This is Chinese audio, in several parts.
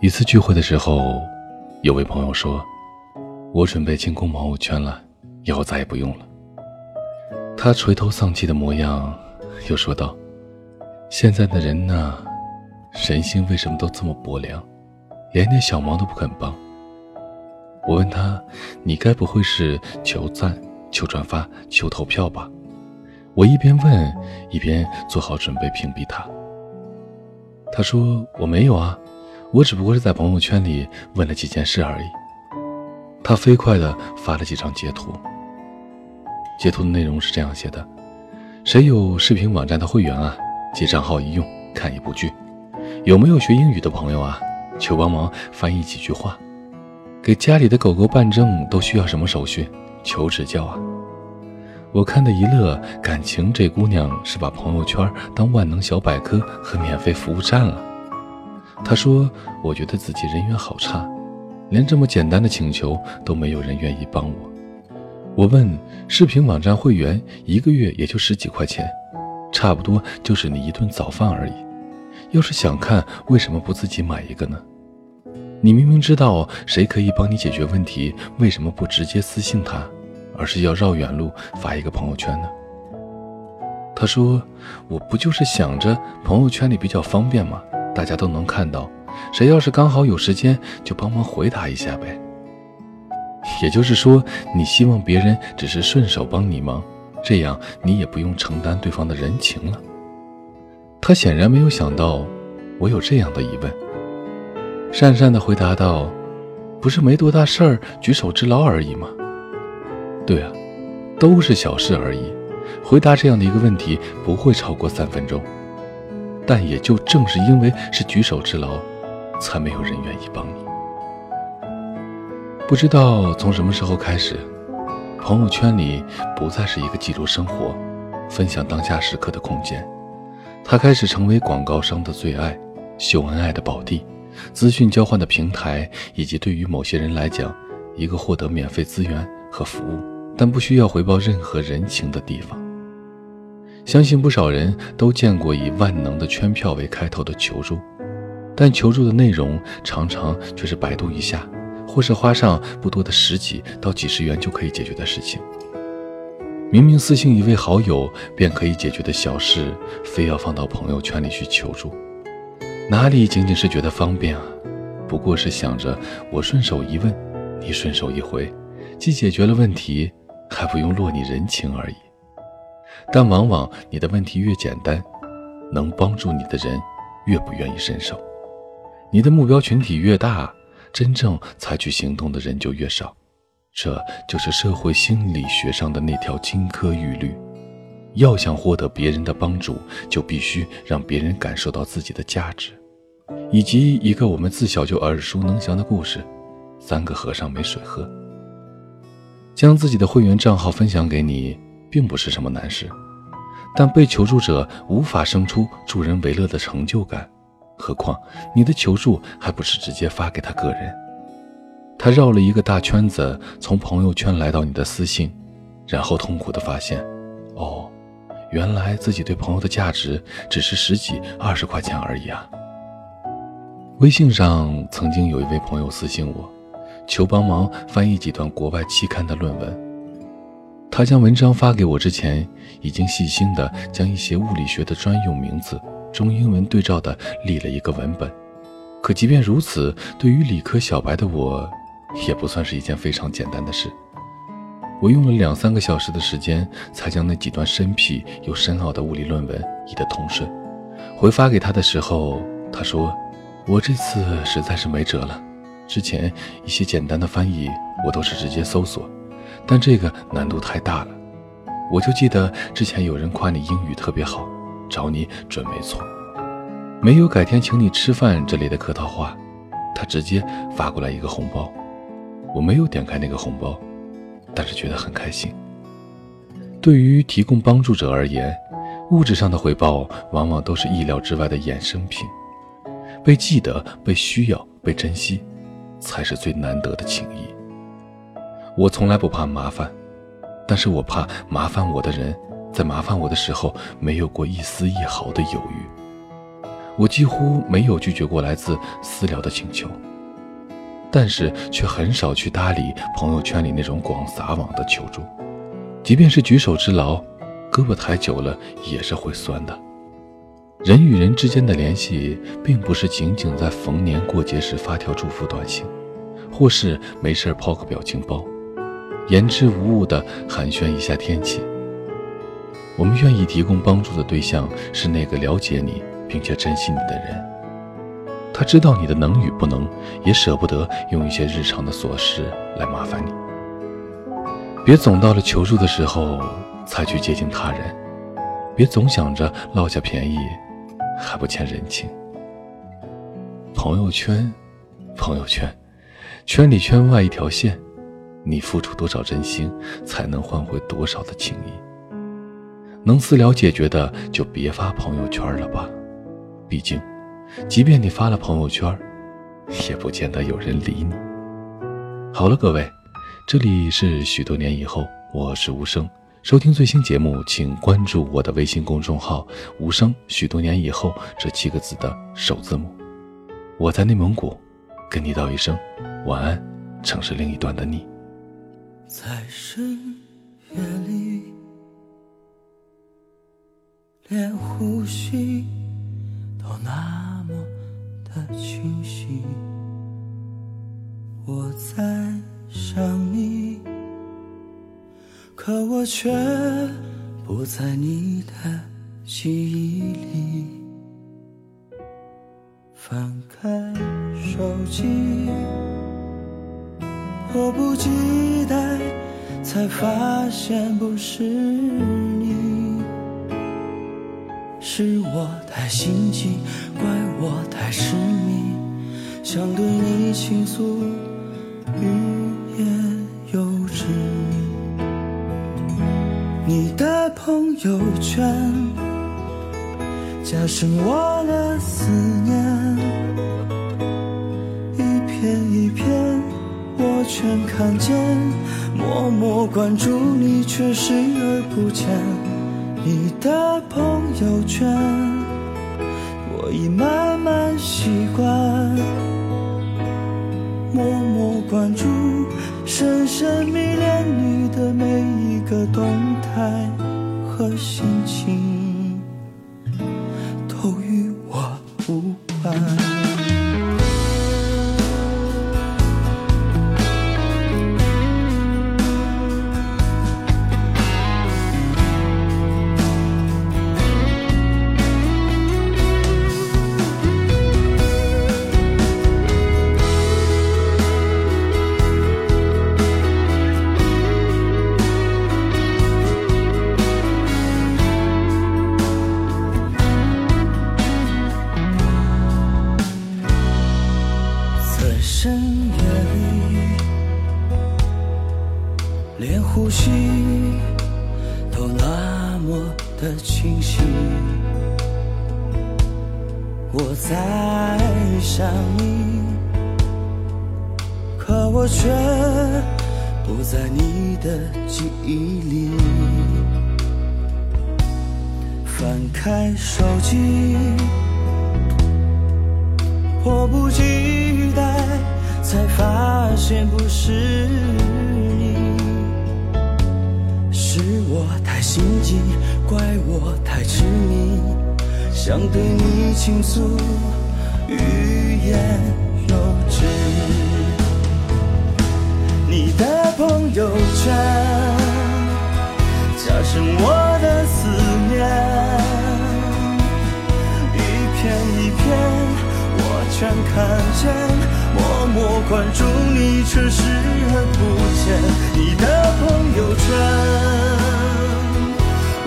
一次聚会的时候，有位朋友说：“我准备清空朋友圈了，以后再也不用了。”他垂头丧气的模样，又说道：“现在的人呢，人心为什么都这么薄凉，连点小忙都不肯帮？”我问他：“你该不会是求赞、求转发、求投票吧？”我一边问，一边做好准备屏蔽他。他说：“我没有啊。”我只不过是在朋友圈里问了几件事而已。他飞快地发了几张截图。截图的内容是这样写的：“谁有视频网站的会员啊？借账号一用看一部剧。有没有学英语的朋友啊？求帮忙翻译几句话。给家里的狗狗办证都需要什么手续？求指教啊！”我看的一乐，感情这姑娘是把朋友圈当万能小百科和免费服务站了。他说：“我觉得自己人缘好差，连这么简单的请求都没有人愿意帮我。”我问：“视频网站会员一个月也就十几块钱，差不多就是你一顿早饭而已。要是想看，为什么不自己买一个呢？你明明知道谁可以帮你解决问题，为什么不直接私信他，而是要绕远路发一个朋友圈呢？”他说：“我不就是想着朋友圈里比较方便吗？”大家都能看到，谁要是刚好有时间，就帮忙回答一下呗。也就是说，你希望别人只是顺手帮你忙，这样你也不用承担对方的人情了。他显然没有想到我有这样的疑问，讪讪地回答道：“不是没多大事儿，举手之劳而已吗？”对啊，都是小事而已。回答这样的一个问题不会超过三分钟。但也就正是因为是举手之劳，才没有人愿意帮你。不知道从什么时候开始，朋友圈里不再是一个记录生活、分享当下时刻的空间，它开始成为广告商的最爱、秀恩爱的宝地、资讯交换的平台，以及对于某些人来讲，一个获得免费资源和服务，但不需要回报任何人情的地方。相信不少人都见过以万能的圈票为开头的求助，但求助的内容常常却是百度一下，或是花上不多的十几到几十元就可以解决的事情。明明私信一位好友便可以解决的小事，非要放到朋友圈里去求助，哪里仅仅是觉得方便啊？不过是想着我顺手一问，你顺手一回，既解决了问题，还不用落你人情而已。但往往你的问题越简单，能帮助你的人越不愿意伸手；你的目标群体越大，真正采取行动的人就越少。这就是社会心理学上的那条金科玉律：要想获得别人的帮助，就必须让别人感受到自己的价值。以及一个我们自小就耳熟能详的故事：三个和尚没水喝。将自己的会员账号分享给你。并不是什么难事，但被求助者无法生出助人为乐的成就感，何况你的求助还不是直接发给他个人，他绕了一个大圈子，从朋友圈来到你的私信，然后痛苦地发现，哦，原来自己对朋友的价值只是十几二十块钱而已啊。微信上曾经有一位朋友私信我，求帮忙翻译几段国外期刊的论文。他将文章发给我之前，已经细心地将一些物理学的专用名字中英文对照的立了一个文本。可即便如此，对于理科小白的我，也不算是一件非常简单的事。我用了两三个小时的时间，才将那几段生僻又深奥的物理论文译得通顺。回发给他的时候，他说：“我这次实在是没辙了，之前一些简单的翻译，我都是直接搜索。”但这个难度太大了，我就记得之前有人夸你英语特别好，找你准没错，没有改天请你吃饭这类的客套话，他直接发过来一个红包，我没有点开那个红包，但是觉得很开心。对于提供帮助者而言，物质上的回报往往都是意料之外的衍生品，被记得、被需要、被珍惜，才是最难得的情谊。我从来不怕麻烦，但是我怕麻烦我的人，在麻烦我的时候没有过一丝一毫的犹豫。我几乎没有拒绝过来自私聊的请求，但是却很少去搭理朋友圈里那种广撒网的求助，即便是举手之劳，胳膊抬久了也是会酸的。人与人之间的联系，并不是仅仅在逢年过节时发条祝福短信，或是没事抛个表情包，言之无物的寒暄一下天气。我们愿意提供帮助的对象是那个了解你。并且珍惜你的人，他知道你的能与不能，也舍不得用一些日常的琐事来麻烦你。别总到了求助的时候才去接近他人，别总想着落下便宜还不欠人情。朋友圈，朋友圈，圈里圈外一条线，你付出多少真心，才能换回多少的情谊？能私聊解决的，就别发朋友圈了吧。毕竟，即便你发了朋友圈，也不见得有人理你。好了，各位，这里是许多年以后，我是无声。收听最新节目，请关注我的微信公众号“无声”。许多年以后这七个字的首字母。我在内蒙古，跟你道一声晚安，城市另一端的你。在深夜里，连呼吸。都那么的清晰，我在想你，可我却不在你的记忆里。翻开手机，迫不及待，才发现不是你。是我太心急，怪我太痴迷，想对你倾诉，欲言又止。你的朋友圈加深我的思念，全看见，默默关注你却视而不见。你的朋友圈，我已慢慢习惯，默默关注，深深迷恋你的每一个动态和心呼吸都那么的清晰，我在想你，可我却不在你的记忆里。翻开手机，迫不及待，才发现不是。是我太心急，怪我太痴迷，想对你倾诉，欲言又止。你的朋友圈加深我的思念，一片一片我全看见，默默关注你却视而不见。你的朋友圈。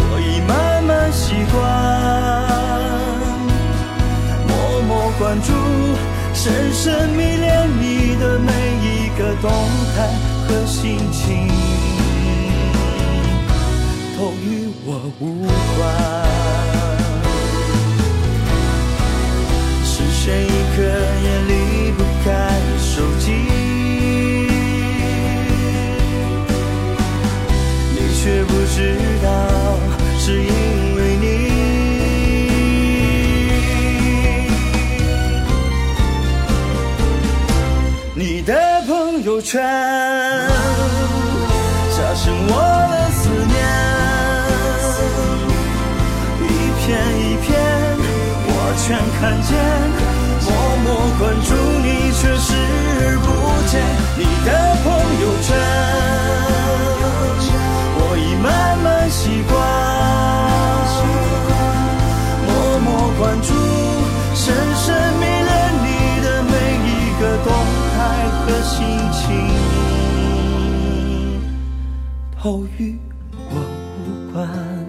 我已慢慢习惯默默关注，深深迷恋你的每一个动态和心情，都与我无关。视线一刻也离手机你却不知道是因为你。你的朋友圈加深我的思念。一片一片我全看见默默关注你后，与我无关。